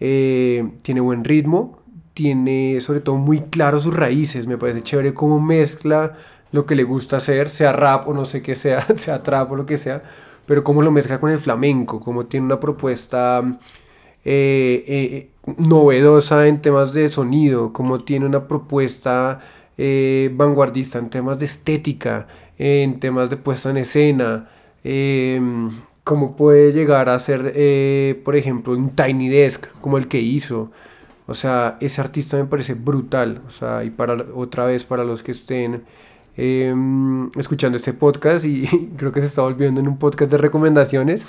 [SPEAKER 1] Eh, tiene buen ritmo. Tiene sobre todo muy claro sus raíces. Me parece chévere cómo mezcla lo que le gusta hacer, sea rap o no sé qué sea, sea trap o lo que sea, pero cómo lo mezcla con el flamenco, cómo tiene una propuesta eh, eh, novedosa en temas de sonido, cómo tiene una propuesta eh, vanguardista en temas de estética, en temas de puesta en escena, em, cómo puede llegar a ser, por ejemplo, un Tiny Desk como el que hizo. O sea, ese artista me parece brutal. O sea, y para otra vez, para los que estén Em, escuchando este podcast y creo que se está volviendo en un podcast de recomendaciones.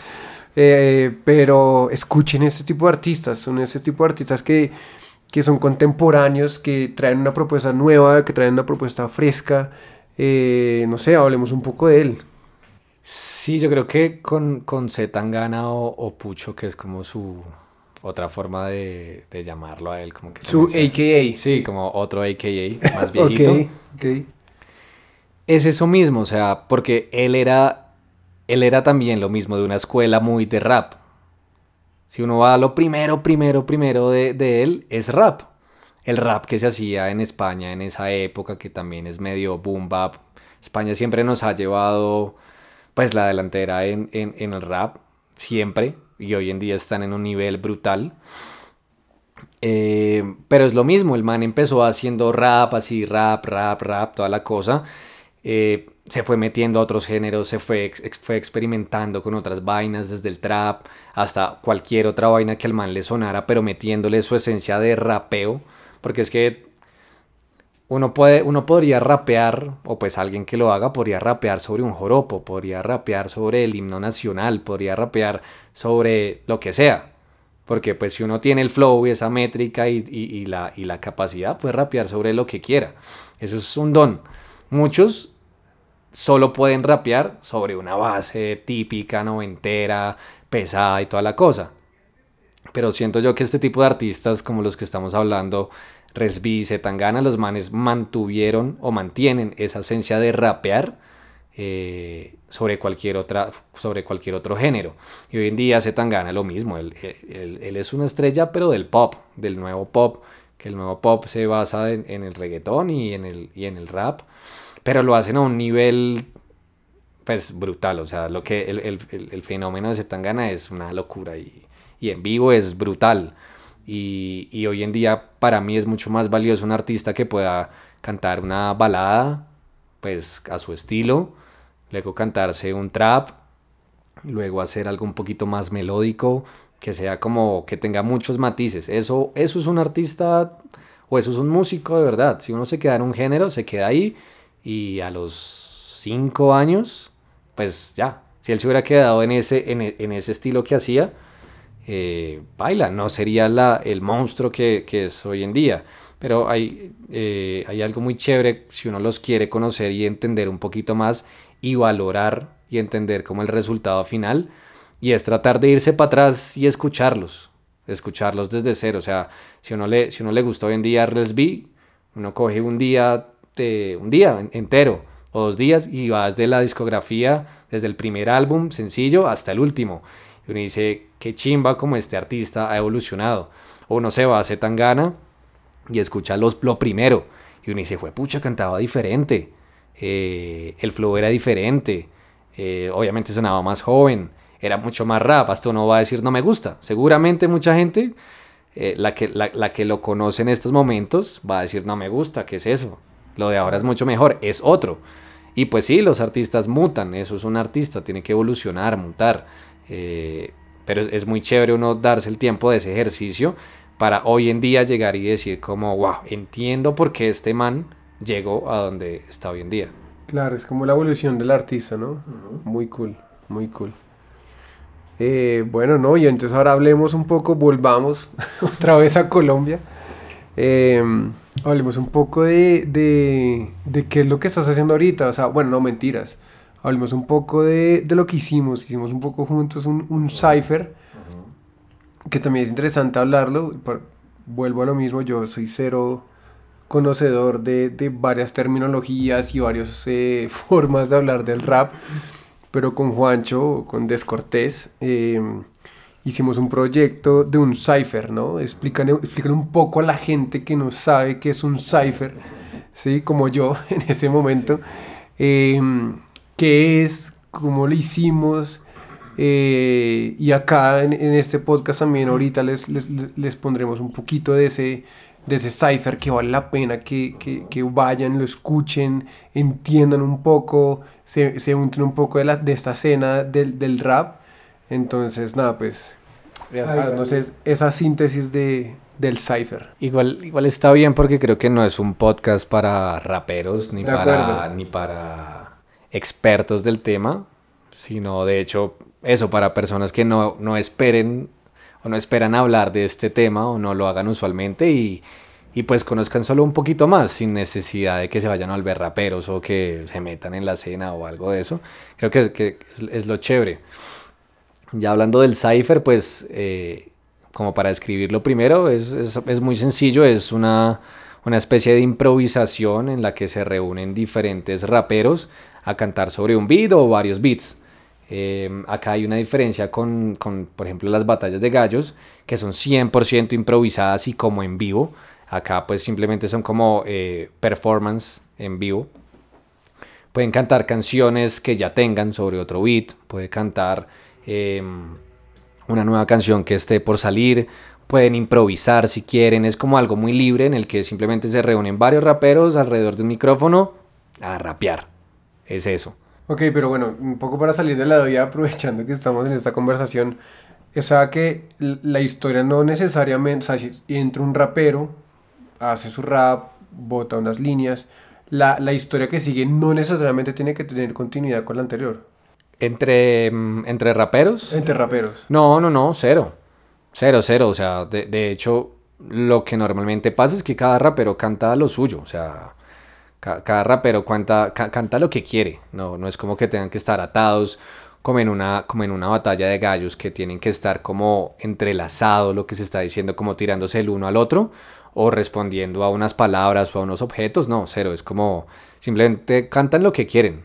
[SPEAKER 1] Eh, pero escuchen este tipo de artistas, son ese tipo de artistas que, que son contemporáneos, que traen una propuesta nueva, que traen una propuesta fresca. Eh, no sé, hablemos un poco de él.
[SPEAKER 2] Sí, yo creo que con, con Zetangana o, o Pucho, que es como su otra forma de, de llamarlo a él. Como que
[SPEAKER 1] su AKA.
[SPEAKER 2] Sí, como otro AKA, más viejito.
[SPEAKER 1] okay, okay
[SPEAKER 2] es eso mismo, o sea, porque él era, él era también lo mismo de una escuela muy de rap. Si uno va a lo primero, primero, primero de, él, es rap. El rap que se hacía en España en esa época, que también es medio boom bap. España siempre nos ha llevado, pues, la delantera en, el rap, siempre, y hoy en día están en un nivel brutal. Eh, pero es lo mismo, el man empezó haciendo rap, así, rap, rap, rap, toda la cosa. Eh, se fue metiendo a otros géneros, se fue, fue experimentando con otras vainas, desde el trap hasta cualquier otra vaina que al man le sonara, pero metiéndole su esencia de rapeo, porque es que uno, puede, uno podría rapear, o pues alguien que lo haga podría rapear sobre un joropo, podría rapear sobre el himno nacional, podría rapear sobre lo que sea. Porque pues si uno tiene el flow y esa métrica y, la, y la capacidad, puede rapear sobre lo que quiera. Eso es un don. Muchos solo pueden rapear sobre una base típica, noventera, pesada y toda la cosa. Pero siento yo que este tipo de artistas como los que estamos hablando, Resby, Zetangana, los manes mantuvieron o mantienen esa esencia de rapear eh, sobre, cualquier otra, sobre cualquier otro género. Y hoy en día gana lo mismo, él, él, es una estrella pero del pop, del nuevo pop, que el nuevo pop se basa en, el reggaetón y en el, y en el rap, pero lo hacen a un nivel pues brutal, o sea, lo que el, el, el fenómeno de Zetangana es una locura y, y en vivo es brutal. Y, y, hoy en día para mí es mucho más valioso un artista que pueda cantar una balada, pues a su estilo, luego cantarse un trap, luego hacer algo un poquito más melódico, que sea como que tenga muchos matices. Eso, eso es un artista o eso es un músico de verdad. Si uno se queda en un género, se queda ahí y a los cinco años, pues ya. Si él se hubiera quedado en ese, en, en ese estilo que hacía, eh, baila, no sería la, el monstruo que, que es hoy en día. Pero hay, eh, hay algo muy chévere si uno los quiere conocer y entender un poquito más y valorar y entender como el resultado final. Y es tratar de irse para atrás y escucharlos, escucharlos desde cero. O sea, si uno le, si uno le gusta hoy en día B, uno coge un día, de, un día entero o dos días y va desde la discografía, desde el primer álbum sencillo hasta el último. Y uno dice, qué chimba como este artista ha evolucionado. O uno se va a Tangana y escucha los, lo primero. Y uno dice, fue pucha, cantaba diferente. Eh, el flow era diferente. Eh, obviamente sonaba más joven era mucho más rap. Hasta uno va a decir no me gusta. Seguramente mucha gente, eh, la, que, la, que lo conoce en estos momentos, va a decir no me gusta, ¿qué es eso? Lo de ahora es mucho mejor, es otro. Y pues sí, los artistas mutan, eso es un artista, tiene que evolucionar, mutar. Eh, pero es, muy chévere uno darse el tiempo de ese ejercicio para hoy en día llegar y decir como, wow, entiendo por qué este man llegó a donde está hoy en día.
[SPEAKER 1] Claro, es como la evolución del artista, ¿no? Muy cool, muy cool. Eh, bueno, no, y entonces ahora hablemos un poco, volvamos otra vez a Colombia. Em, hablemos un poco de, de, qué es lo que estás haciendo ahorita. O sea, bueno, no mentiras. Hablemos un poco de, de lo que hicimos. Hicimos un poco juntos un, un cipher, que también es interesante hablarlo. vuelvo a lo mismo, yo soy cero conocedor de, de varias terminologías y varias eh, formas de hablar del rap pero con Juancho, con Descortés, em, hicimos un proyecto de un cipher, ¿no? Explican, explican un poco a la gente que no sabe qué es un cipher, ¿sí? Como yo en ese momento. Em, ¿Qué es? ¿Cómo lo hicimos? Eh, y acá en, este podcast también ahorita les, les, les pondremos un poquito de ese de ese cipher que vale la pena que, que, que vayan, lo escuchen, entiendan un poco, se, se unten un poco de, la, de esta escena del, del rap. Entonces, nada, pues, no sé, esa síntesis de, del cipher.
[SPEAKER 2] Igual, igual está bien porque creo que no es un podcast para raperos ni, para, ni para expertos del tema, sino de hecho eso para personas que no, no esperen o no esperan hablar de este tema o no lo hagan usualmente y, y pues conozcan solo un poquito más sin necesidad de que se vayan a volver raperos o que se metan en la escena o algo de eso. Creo que, que es, lo chévere. Ya hablando del cipher, pues eh, como para describirlo primero, es, es, muy sencillo, es una, una especie de improvisación en la que se reúnen diferentes raperos a cantar sobre un beat o varios beats. Em, acá hay una diferencia con, con, por ejemplo, las batallas de gallos, que son 100% improvisadas y como en vivo. Acá pues simplemente son como eh, performance en vivo. Pueden cantar canciones que ya tengan sobre otro beat, puede cantar em, una nueva canción que esté por salir, pueden improvisar si quieren, es como algo muy libre en el que simplemente se reúnen varios raperos alrededor de un micrófono a rapear. Es eso.
[SPEAKER 1] Ok, pero bueno, un poco para salir de la duda, aprovechando que estamos en esta conversación, o sea que la historia no necesariamente, o entra un rapero, hace su rap, bota unas líneas, la, la historia que sigue no necesariamente tiene que tener continuidad con la anterior.
[SPEAKER 2] ¿Entre, mm, entre raperos?
[SPEAKER 1] Entre raperos.
[SPEAKER 2] No, no, no, cero. Cero, cero. O sea, de, de hecho, lo que normalmente pasa es que cada rapero canta lo suyo. O sea, cada, rapero canta, canta lo que quiere, no, no es como que tengan que estar atados como en, una, como en una batalla de gallos, que tienen que estar como entrelazados lo que se está diciendo, como tirándose el uno al otro, o respondiendo a unas palabras o a unos objetos, no, cero, es como simplemente cantan lo que quieren.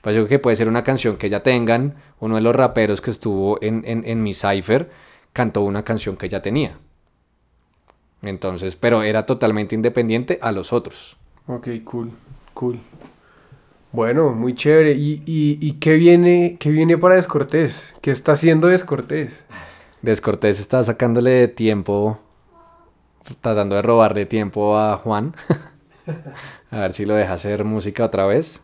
[SPEAKER 2] Pues yo creo que puede ser una canción que ya tengan. Uno de los raperos que estuvo en, en, en mi cipher cantó una canción que ya tenía. Entonces, pero era totalmente independiente a los otros.
[SPEAKER 1] Ok, cool, cool. Bueno, muy chévere. ¿Y, y, qué, viene, qué viene para Descortés? ¿Qué está haciendo Descortés?
[SPEAKER 2] Descortés está sacándole tiempo, tratando de robarle tiempo a Juan. a ver si lo deja hacer música otra vez.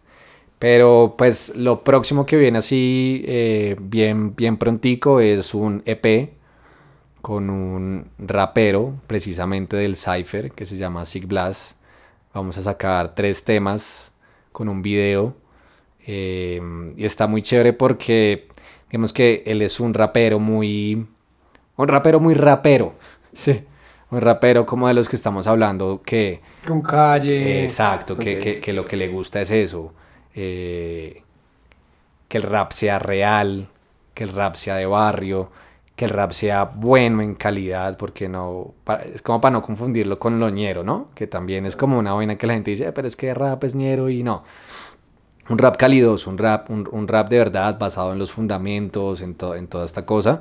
[SPEAKER 2] Pero pues lo próximo que viene así eh, bien, bien prontico es un EP con un rapero precisamente del Cypher que se llama Sig Blast. Vamos a sacar tres temas con un video. Eh, y está muy chévere porque digamos que él es un rapero muy... Un rapero muy rapero. Sí. Un rapero como de los que estamos hablando que...
[SPEAKER 1] Con calle.
[SPEAKER 2] exacto, que, que, lo que le gusta es eso. Eh, que el rap sea real, que el rap sea de barrio, que el rap sea bueno en calidad, porque no, es como para no confundirlo con lo ñero, ¿no? Que también es como una vaina que la gente dice, eh, pero es que rap es ñero y no. Un rap calidoso, un rap, un, rap de verdad basado en los fundamentos, en, en toda esta cosa.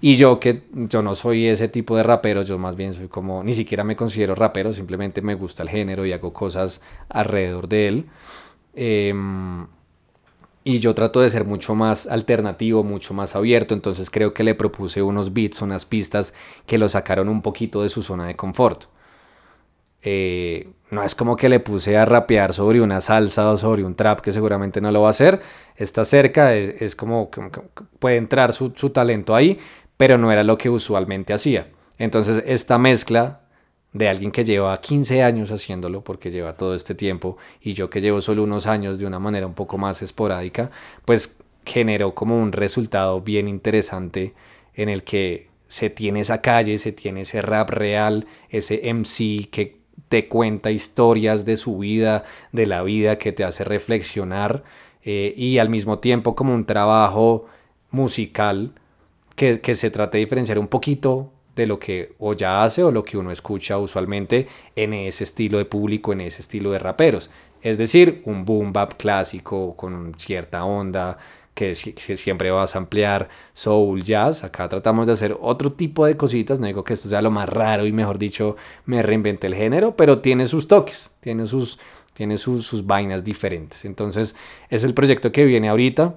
[SPEAKER 2] Y yo que yo no soy ese tipo de rapero, yo más bien soy como, ni siquiera me considero rapero, simplemente me gusta el género y hago cosas alrededor de él. Eh, y yo trato de ser mucho más alternativo, mucho más abierto, entonces creo que le propuse unos beats, unas pistas que lo sacaron un poquito de su zona de confort. Eh, no es como que le puse a rapear sobre una salsa o sobre un trap que seguramente no lo va a hacer, está cerca, es, como que puede entrar su talento ahí, pero no era lo que usualmente hacía. Entonces esta mezcla de alguien que lleva 15 años haciéndolo, porque lleva todo este tiempo, y yo que llevo solo unos años de una manera un poco más esporádica, pues generó como un resultado bien interesante en el que se tiene esa calle, se tiene ese rap real, ese MC que te cuenta historias de su vida, de la vida, que te hace reflexionar, eh, y al mismo tiempo como un trabajo musical que, que se trata de diferenciar un poquito de lo que o ya hace o lo que uno escucha usualmente en ese estilo de público, en ese estilo de raperos. Es decir, un boom bap clásico con cierta onda que, siempre vas a ampliar soul, jazz. Acá tratamos de hacer otro tipo de cositas. No digo que esto sea lo más raro y mejor dicho me reinventé el género, pero tiene sus toques, tiene sus, tiene sus, sus vainas diferentes. Entonces es el proyecto que viene ahorita.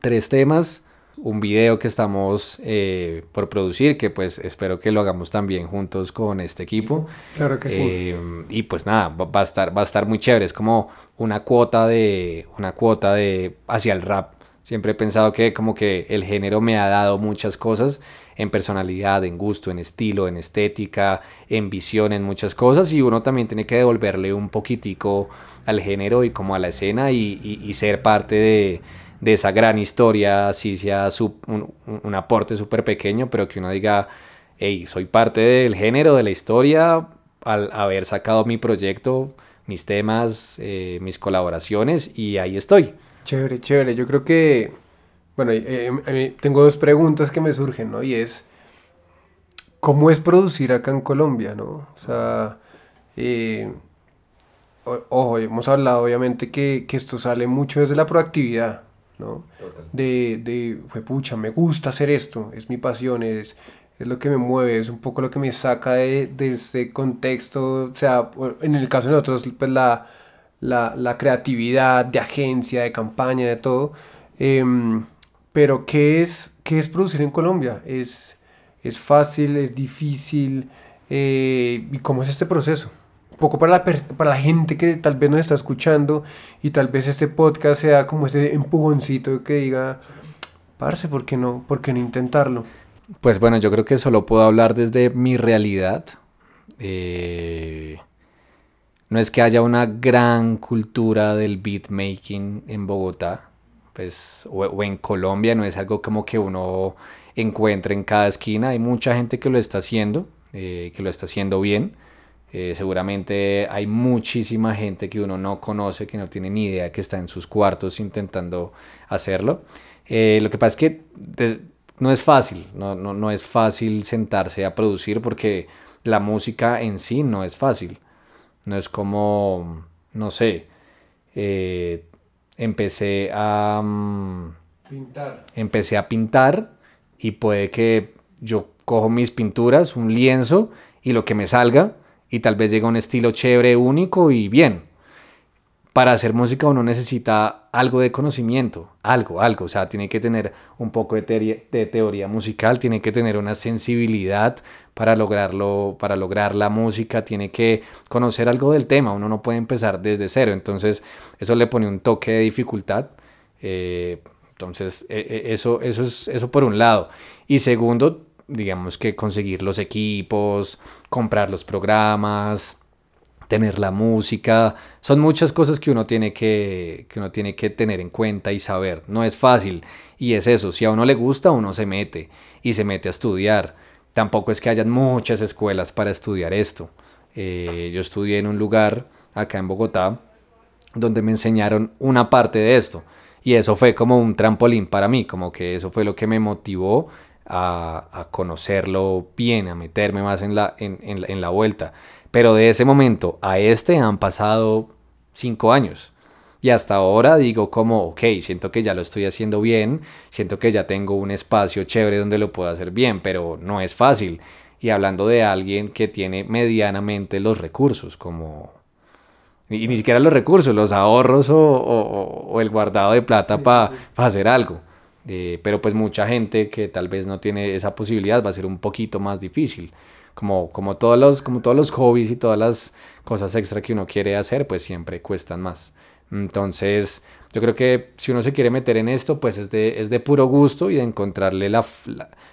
[SPEAKER 2] Tres temas un video que estamos eh, por producir, que pues espero que lo hagamos también juntos con este equipo.
[SPEAKER 1] Claro que sí.
[SPEAKER 2] Eh, y pues nada, va, a estar, va a estar muy chévere, es como una cuota de, una cuota de hacia el rap. Siempre he pensado que como que el género me ha dado muchas cosas en personalidad, en gusto, en estilo, en estética, en visión, en muchas cosas y uno también tiene que devolverle un poquitico al género y como a la escena y ser parte de, de esa gran historia, así sea un, aporte súper pequeño, pero que uno diga, hey, soy parte del género, de la historia, al haber sacado mi proyecto, mis temas, eh, mis colaboraciones, y ahí estoy.
[SPEAKER 1] Chévere, chévere. Yo creo que, bueno, eh, eh, tengo dos preguntas que me surgen, ¿no? Y es, ¿cómo es producir acá en Colombia, ¿no? O sea, ojo, hemos hablado obviamente que, que, esto sale mucho desde la proactividad, de, de, pucha, me gusta hacer esto, es mi pasión, es, es lo que me mueve, es un poco lo que me saca de, de ese contexto, o sea, en el caso de nosotros, pues la, la, la creatividad de agencia, de campaña, de todo. Em, pero, ¿qué es, ¿qué es producir en Colombia? ¿Es, es fácil, es difícil? Eh, ¿Y cómo es este proceso? Poco para la, para la gente que tal vez nos está escuchando y tal vez este podcast sea como ese empujoncito que diga, parce, ¿por qué no? ¿Por qué no intentarlo?
[SPEAKER 2] Pues bueno, yo creo que solo puedo hablar desde mi realidad. Eh, no es que haya una gran cultura del beatmaking en Bogotá, pues, o, en Colombia, no es algo como que uno encuentre en cada esquina. Hay mucha gente que lo está haciendo, eh, que lo está haciendo bien. Eh, seguramente hay muchísima gente que uno no conoce, que no tiene ni idea, que está en sus cuartos intentando hacerlo. Eh, lo que pasa es que no es fácil, no, no, no, es fácil sentarse a producir porque la música en sí no es fácil. No es como, no sé, eh, empecé a... mm,
[SPEAKER 1] Pintar.
[SPEAKER 2] empecé a pintar y puede que yo cojo mis pinturas, un lienzo y lo que me salga y tal vez llega un estilo chévere, único y bien. Para hacer música uno necesita algo de conocimiento, algo, algo, o sea, tiene que tener un poco de, teoría- musical, tiene que tener una sensibilidad para lograrlo, para lograr la música, tiene que conocer algo del tema, uno no puede empezar desde cero, entonces eso le pone un toque de dificultad. eh, entonces, e- e- eso, eso es eso por un lado. Y segundo, digamos que conseguir los equipos, comprar los programas, tener la música, son muchas cosas que uno tiene que, que uno tiene que tener en cuenta y saber. No es fácil. Y es eso, si a uno le gusta, uno se mete y se mete a estudiar. Tampoco es que hayan muchas escuelas para estudiar esto. Eh, yo estudié en un lugar acá en Bogotá donde me enseñaron una parte de esto. Y eso fue como un trampolín para mí, como que eso fue lo que me motivó a, a conocerlo bien, a meterme más en la, en, en la- en la vuelta. Pero de ese momento a este han pasado cinco años. Y hasta ahora digo como, ok, siento que ya lo estoy haciendo bien, siento que ya tengo un espacio chévere donde lo puedo hacer bien, pero no es fácil. Y hablando de alguien que tiene medianamente los recursos, como y, ni siquiera los recursos, los ahorros o, o- o el guardado de plata para hacer algo. Eh, pero pues mucha gente que tal vez no tiene esa posibilidad va a ser un poquito más difícil. Como, como, todos los, como todos los hobbies y todas las cosas extra que uno quiere hacer, pues siempre cuestan más. Entonces, yo creo que si uno se quiere meter en esto, pues es de, es de puro gusto y de encontrarle la,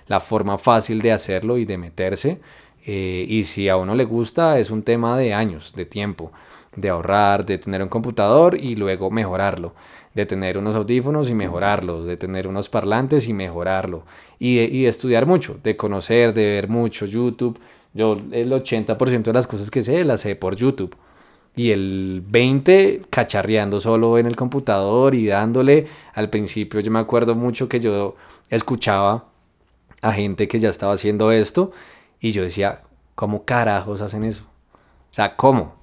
[SPEAKER 2] la forma fácil de hacerlo y de meterse. Eh, y si a uno le gusta, es un tema de años, de tiempo, de ahorrar, de tener un computador y luego mejorarlo, de tener unos audífonos y mejorarlos, de tener unos parlantes y mejorarlo, y de, y estudiar mucho, de conocer, de ver mucho YouTube. Yo el 80% de las cosas que sé las sé por YouTube. Y el 20 cacharreando solo en el computador y dándole. Al principio yo me acuerdo mucho que yo escuchaba a gente que ya estaba haciendo esto y yo decía, ¿cómo carajos hacen eso? O sea, ¿cómo?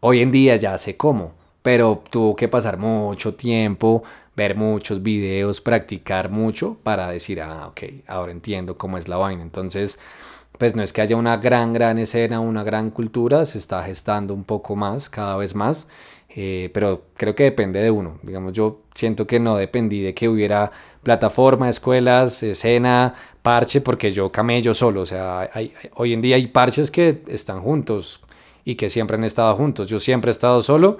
[SPEAKER 2] Hoy en día ya sé cómo, pero tuvo que pasar mucho tiempo, ver muchos videos, practicar mucho para decir, ah, ok, ahora entiendo cómo es la vaina. Entonces, pues no es que haya una gran, gran escena, una gran cultura, se está gestando un poco más, cada vez más, eh, pero creo que depende de uno. Digamos, yo siento que no dependí de que hubiera plataforma, escuelas, escena, parche, porque yo camello solo. O sea, hay- hay- hoy en día hay parches que están juntos y que siempre han estado juntos. Yo siempre he estado solo,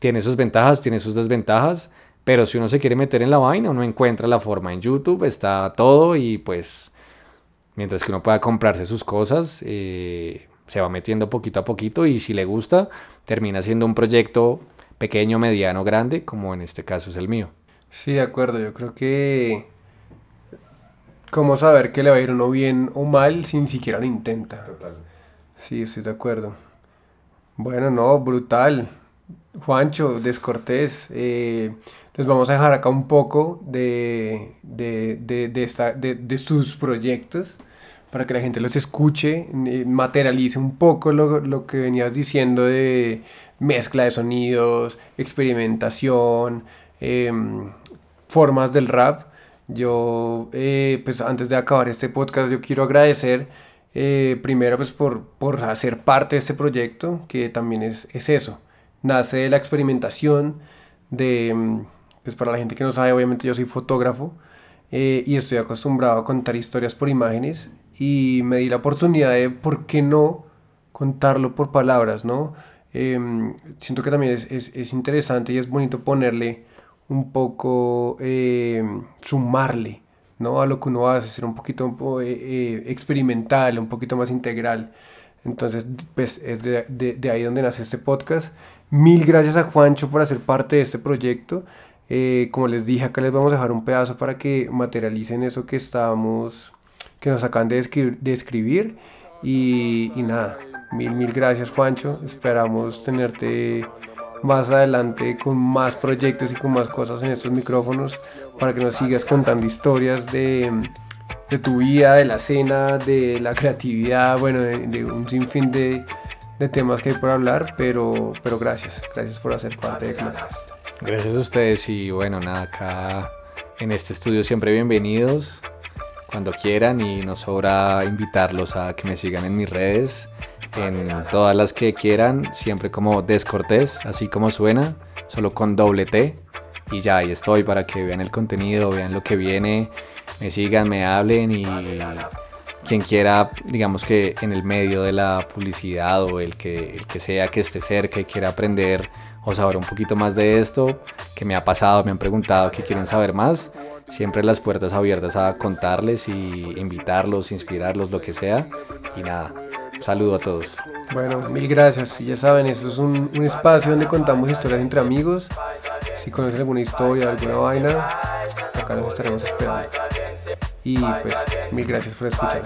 [SPEAKER 2] tiene sus ventajas, tiene sus desventajas, pero si uno se quiere meter en la vaina, uno encuentra la forma en YouTube, está todo y pues mientras que uno pueda comprarse sus cosas, eh, se va metiendo poquito a poquito y si le gusta, termina siendo un proyecto pequeño, mediano, grande, como en este caso es el mío.
[SPEAKER 1] Sí, de acuerdo. Yo creo que. ¿Cómo saber que le va a ir uno bien o mal si ni siquiera lo intenta? Sí, estoy de acuerdo. Bueno, no, brutal. Juancho, descortés. eh, les vamos a dejar acá un poco de, de, de, de esta- de sus proyectos para que la gente los escuche, eh, materialice un poco lo, lo que venías diciendo de mezcla de sonidos, experimentación, em, formas del rap. Yo, eh, pues antes de acabar este podcast, yo quiero agradecer eh, primero pues por, por hacer parte de este proyecto, que también es, es eso, nace de la experimentación, de, mm, pues para la gente que no sabe, obviamente yo soy fotógrafo eh, y estoy acostumbrado a contar historias por imágenes y me di la oportunidad de, ¿por qué no contarlo por palabras, no? Em, siento que también es, es- es interesante y es bonito ponerle un poco, em, sumarle, ¿no? A lo que uno hace, ser un poquito eh, eh, experimental, un poquito más integral. Entonces, pues es de, de- de ahí donde nace este podcast. Mil gracias a Juancho por hacer parte de este proyecto. Eh, como les dije, acá les vamos a dejar un pedazo para que materialicen eso que estábamos, que nos acaban de escribir. de escribir. Y, nada, mil, mil gracias Juancho. Esperamos tenerte más adelante con más proyectos y con más cosas en estos micrófonos para que nos sigas contando historias de, de tu vida, de la escena, de la creatividad, bueno, de un sinfín de, de temas que hay por hablar, pero, pero gracias, gracias por hacer parte de Clubcast.
[SPEAKER 2] Gracias a ustedes y bueno, nada, acá en este estudio siempre bienvenidos cuando quieran y nos sobra invitarlos a que me sigan en mis redes, en todas las que quieran, siempre como Descortés, así como suena, solo con doble T. Y ya ahí estoy para que vean el contenido, vean lo que viene, me sigan, me hablen y quien quiera, digamos que en el medio de la publicidad o el que, el que sea que esté cerca y quiera aprender o saber un poquito más de esto, que me ha pasado, me han preguntado que quieren saber más, siempre las puertas abiertas a contarles y invitarlos, inspirarlos, lo que sea. Y nada, un saludo a todos.
[SPEAKER 1] Bueno, mil gracias. Y ya saben, esto es un, un espacio donde contamos historias entre amigos. Si conocen alguna historia, alguna vaina, acá nos estaremos esperando. Y pues, mil gracias por escuchar.